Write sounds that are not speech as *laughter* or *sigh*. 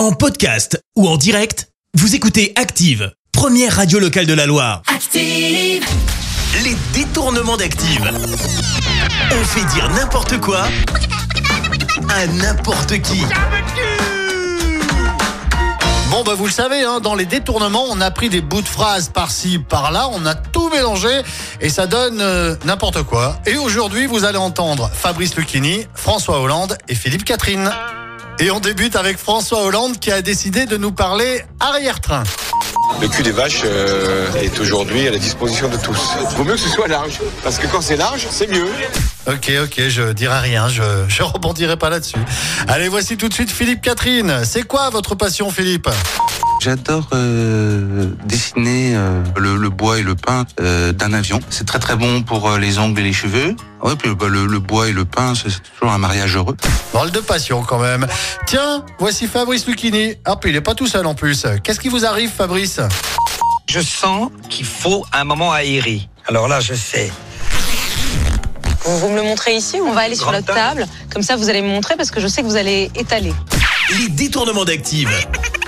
En podcast ou en direct, vous écoutez Active, première radio locale de la Loire. Active. Les détournements d'Active. On fait dire n'importe quoi à n'importe qui. Bon bah vous le savez, hein, dans les détournements, on a pris des bouts de phrases par-ci, par-là, on a tout mélangé et ça donne euh, n'importe quoi. Et aujourd'hui, vous allez entendre Fabrice Lucchini, François Hollande et Philippe Catherine. Et on débute avec François Hollande qui a décidé de nous parler arrière-train. Le cul des vaches euh, est aujourd'hui à la disposition de tous. Vaut mieux que ce soit large, parce que quand c'est large, c'est mieux. Ok, ok, je dirai rien, je, je *laughs* rebondirai pas là-dessus. Allez, voici tout de suite Philippe Catherine. C'est quoi votre passion, Philippe? J'adore euh, dessiner euh, le, le bois et le pain euh, d'un avion. C'est très très bon pour euh, les ongles et les cheveux. Ouais, puis bah, le, le bois et le pain, c'est toujours un mariage heureux. Drôle de passion quand même. Tiens, voici Fabrice Lucchini. Ah, puis il est pas tout seul en plus. Qu'est-ce qui vous arrive, Fabrice? Je sens qu'il faut un moment aéré. Alors là, je sais. Vous, vous me le montrez ici ou on va aller sur la table? Comme ça, vous allez me montrer parce que je sais que vous allez étaler. Les détournements d'Active.